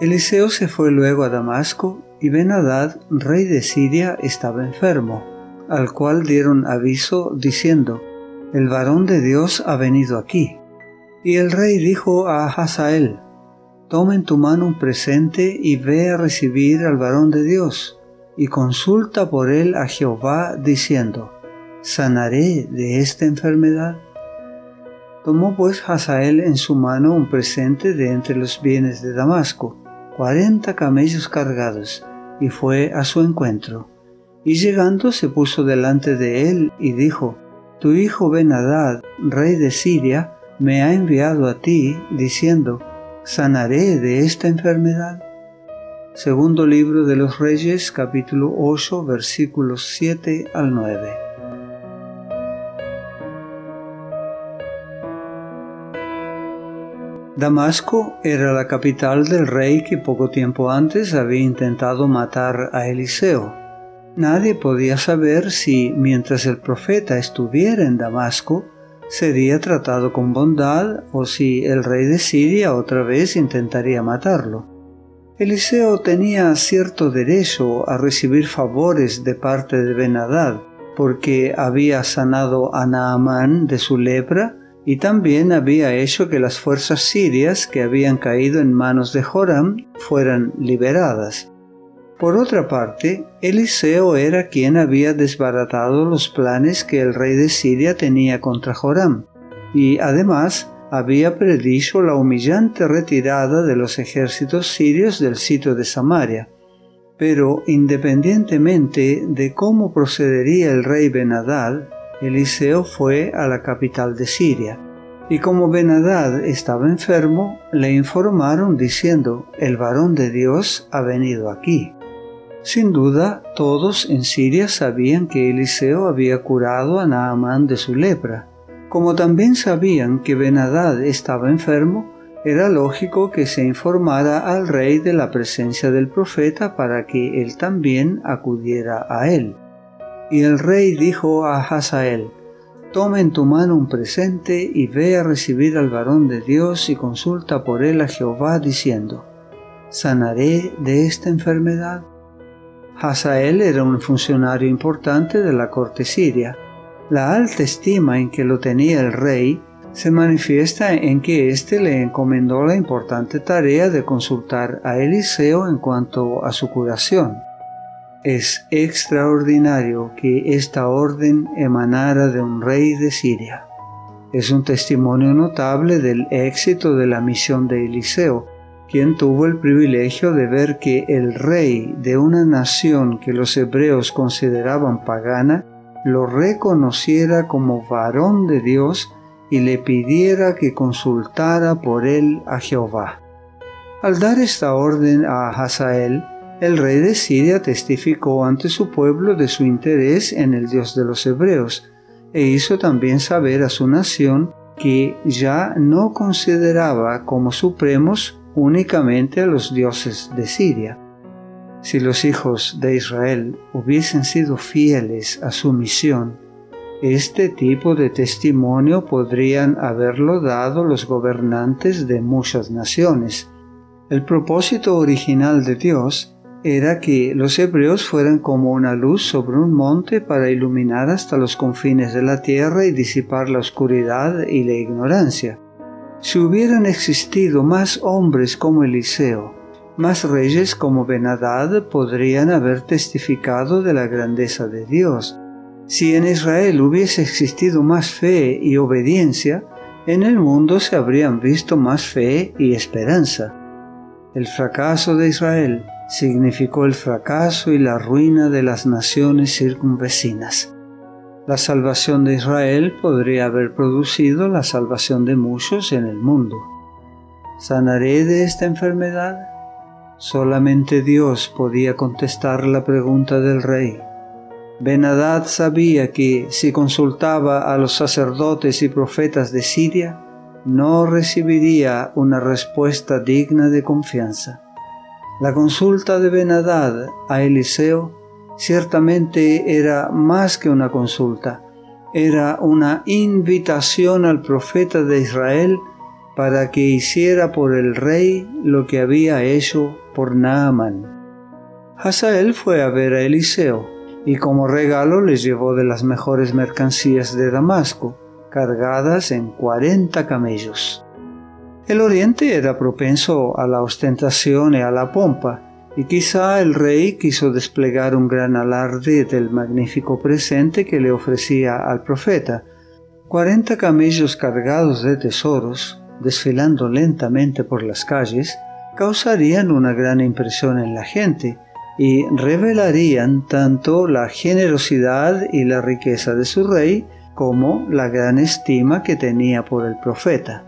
Eliseo se fue luego a Damasco y Benadad, rey de Siria, estaba enfermo, al cual dieron aviso diciendo, El varón de Dios ha venido aquí. Y el rey dijo a Hazael, Toma en tu mano un presente y ve a recibir al varón de Dios, y consulta por él a Jehová, diciendo, ¿Sanaré de esta enfermedad? Tomó pues Hazael en su mano un presente de entre los bienes de Damasco, cuarenta camellos cargados, y fue a su encuentro. Y llegando se puso delante de él y dijo, Tu hijo Benadad, rey de Siria, me ha enviado a ti, diciendo, ¿sanaré de esta enfermedad? Segundo libro de los Reyes, capítulo 8, versículos 7 al 9. Damasco era la capital del rey que poco tiempo antes había intentado matar a Eliseo. Nadie podía saber si, mientras el profeta estuviera en Damasco, sería tratado con bondad o si el rey de Siria otra vez intentaría matarlo. Eliseo tenía cierto derecho a recibir favores de parte de Benadad, porque había sanado a Naamán de su lepra y también había hecho que las fuerzas sirias que habían caído en manos de Joram fueran liberadas. Por otra parte, Eliseo era quien había desbaratado los planes que el rey de Siria tenía contra Joram, y además había predicho la humillante retirada de los ejércitos sirios del sitio de Samaria. Pero independientemente de cómo procedería el rey Benadad, Eliseo fue a la capital de Siria. Y como Benadad estaba enfermo, le informaron diciendo, el varón de Dios ha venido aquí. Sin duda, todos en Siria sabían que Eliseo había curado a Naamán de su lepra. Como también sabían que Benadad estaba enfermo, era lógico que se informara al rey de la presencia del profeta para que él también acudiera a él. Y el rey dijo a Hazael, Toma en tu mano un presente y ve a recibir al varón de Dios y consulta por él a Jehová diciendo, ¿sanaré de esta enfermedad? Hazael era un funcionario importante de la corte siria. La alta estima en que lo tenía el rey se manifiesta en que éste le encomendó la importante tarea de consultar a Eliseo en cuanto a su curación. Es extraordinario que esta orden emanara de un rey de Siria. Es un testimonio notable del éxito de la misión de Eliseo, quien tuvo el privilegio de ver que el rey de una nación que los hebreos consideraban pagana lo reconociera como varón de Dios y le pidiera que consultara por él a Jehová. Al dar esta orden a Hazael, el rey de Siria testificó ante su pueblo de su interés en el Dios de los hebreos, e hizo también saber a su nación que ya no consideraba como supremos únicamente a los dioses de Siria. Si los hijos de Israel hubiesen sido fieles a su misión, este tipo de testimonio podrían haberlo dado los gobernantes de muchas naciones. El propósito original de Dios era que los hebreos fueran como una luz sobre un monte para iluminar hasta los confines de la tierra y disipar la oscuridad y la ignorancia. Si hubieran existido más hombres como Eliseo, más reyes como Benadad podrían haber testificado de la grandeza de Dios. Si en Israel hubiese existido más fe y obediencia, en el mundo se habrían visto más fe y esperanza. El fracaso de Israel significó el fracaso y la ruina de las naciones circunvecinas. La salvación de Israel podría haber producido la salvación de muchos en el mundo. ¿Sanaré de esta enfermedad? Solamente Dios podía contestar la pregunta del rey. Benadad sabía que si consultaba a los sacerdotes y profetas de Siria, no recibiría una respuesta digna de confianza. La consulta de Benadad a Eliseo ciertamente era más que una consulta, era una invitación al profeta de Israel para que hiciera por el rey lo que había hecho por Naaman. Hazael fue a ver a Eliseo y como regalo les llevó de las mejores mercancías de Damasco, cargadas en cuarenta camellos. El oriente era propenso a la ostentación y a la pompa, y quizá el rey quiso desplegar un gran alarde del magnífico presente que le ofrecía al profeta. Cuarenta camellos cargados de tesoros, desfilando lentamente por las calles, causarían una gran impresión en la gente y revelarían tanto la generosidad y la riqueza de su rey como la gran estima que tenía por el profeta.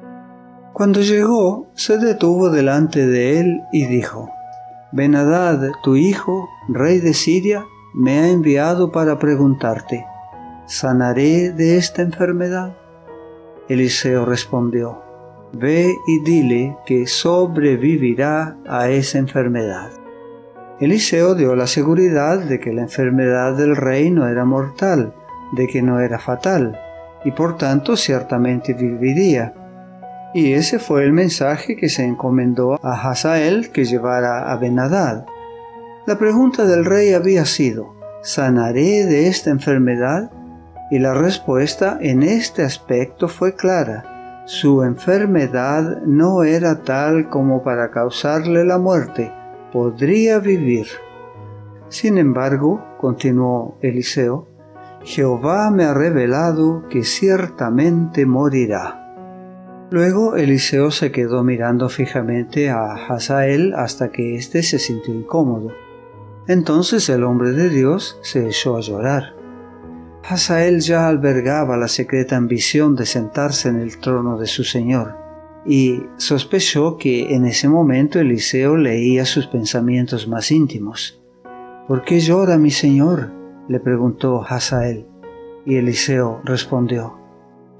Cuando llegó, se detuvo delante de él y dijo, Benadad, tu hijo, rey de Siria, me ha enviado para preguntarte, ¿sanaré de esta enfermedad? Eliseo respondió, Ve y dile que sobrevivirá a esa enfermedad. Eliseo dio la seguridad de que la enfermedad del rey no era mortal, de que no era fatal, y por tanto ciertamente viviría. Y ese fue el mensaje que se encomendó a Hazael que llevara a Benadad. La pregunta del rey había sido, ¿sanaré de esta enfermedad? Y la respuesta en este aspecto fue clara su enfermedad no era tal como para causarle la muerte, podría vivir. Sin embargo, continuó Eliseo, Jehová me ha revelado que ciertamente morirá. Luego Eliseo se quedó mirando fijamente a Hazael hasta que éste se sintió incómodo. Entonces el hombre de Dios se echó a llorar. Hazael ya albergaba la secreta ambición de sentarse en el trono de su Señor, y sospechó que en ese momento Eliseo leía sus pensamientos más íntimos. ¿Por qué llora mi Señor? le preguntó Hazael, y Eliseo respondió,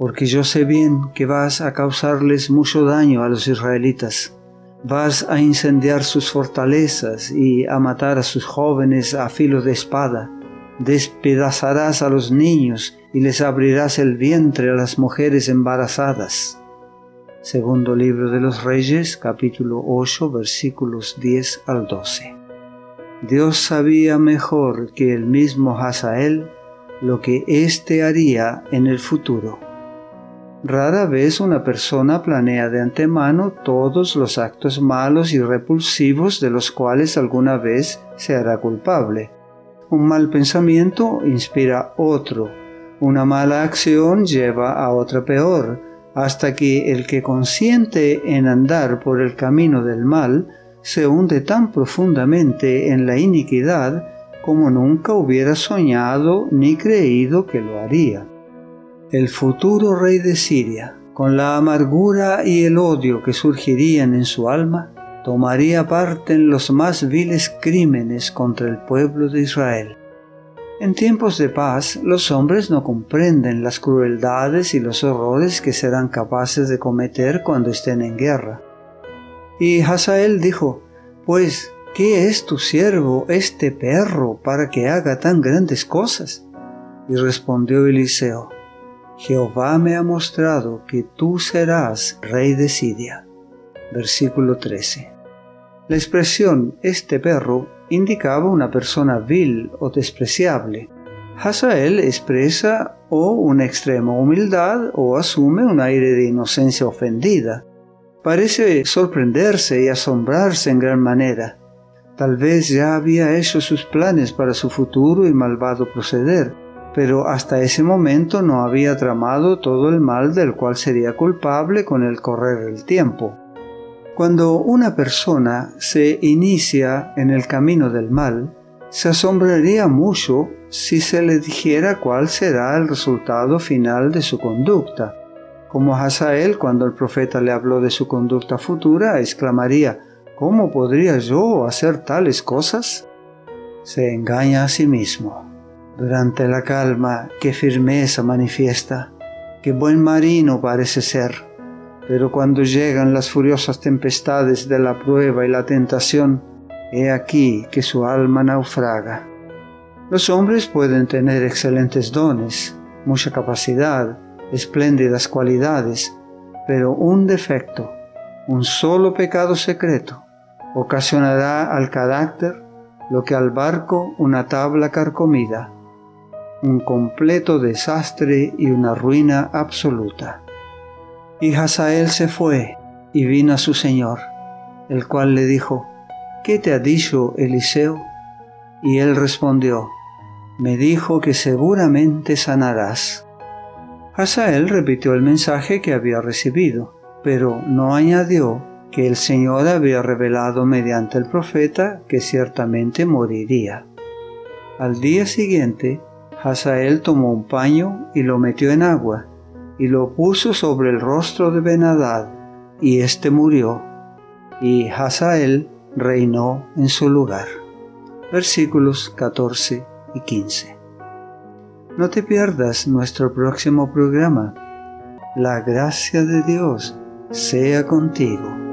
porque yo sé bien que vas a causarles mucho daño a los israelitas, vas a incendiar sus fortalezas y a matar a sus jóvenes a filo de espada, despedazarás a los niños y les abrirás el vientre a las mujeres embarazadas. Segundo libro de los Reyes, capítulo 8, versículos 10 al 12. Dios sabía mejor que el mismo Hazael lo que éste haría en el futuro. Rara vez una persona planea de antemano todos los actos malos y repulsivos de los cuales alguna vez se hará culpable un mal pensamiento inspira otro. Una mala acción lleva a otra peor, hasta que el que consiente en andar por el camino del mal se hunde tan profundamente en la iniquidad como nunca hubiera soñado ni creído que lo haría. El futuro rey de Siria, con la amargura y el odio que surgirían en su alma, tomaría parte en los más viles crímenes contra el pueblo de Israel. En tiempos de paz, los hombres no comprenden las crueldades y los horrores que serán capaces de cometer cuando estén en guerra. Y Hazael dijo, Pues, ¿qué es tu siervo, este perro, para que haga tan grandes cosas? Y respondió Eliseo, Jehová me ha mostrado que tú serás rey de Siria. Versículo 13. La expresión este perro indicaba una persona vil o despreciable. Hazael expresa o una extrema humildad o asume un aire de inocencia ofendida. Parece sorprenderse y asombrarse en gran manera. Tal vez ya había hecho sus planes para su futuro y malvado proceder, pero hasta ese momento no había tramado todo el mal del cual sería culpable con el correr del tiempo. Cuando una persona se inicia en el camino del mal, se asombraría mucho si se le dijera cuál será el resultado final de su conducta. Como Hazael, cuando el profeta le habló de su conducta futura, exclamaría, ¿Cómo podría yo hacer tales cosas? Se engaña a sí mismo. Durante la calma, qué firmeza manifiesta, qué buen marino parece ser pero cuando llegan las furiosas tempestades de la prueba y la tentación, he aquí que su alma naufraga. Los hombres pueden tener excelentes dones, mucha capacidad, espléndidas cualidades, pero un defecto, un solo pecado secreto, ocasionará al carácter lo que al barco una tabla carcomida, un completo desastre y una ruina absoluta. Y Hazael se fue y vino a su señor, el cual le dijo, ¿Qué te ha dicho Eliseo? Y él respondió, me dijo que seguramente sanarás. Hazael repitió el mensaje que había recibido, pero no añadió que el Señor había revelado mediante el profeta que ciertamente moriría. Al día siguiente, Hazael tomó un paño y lo metió en agua, y lo puso sobre el rostro de Benadad, y éste murió, y Hazael reinó en su lugar. Versículos 14 y 15. No te pierdas nuestro próximo programa. La gracia de Dios sea contigo.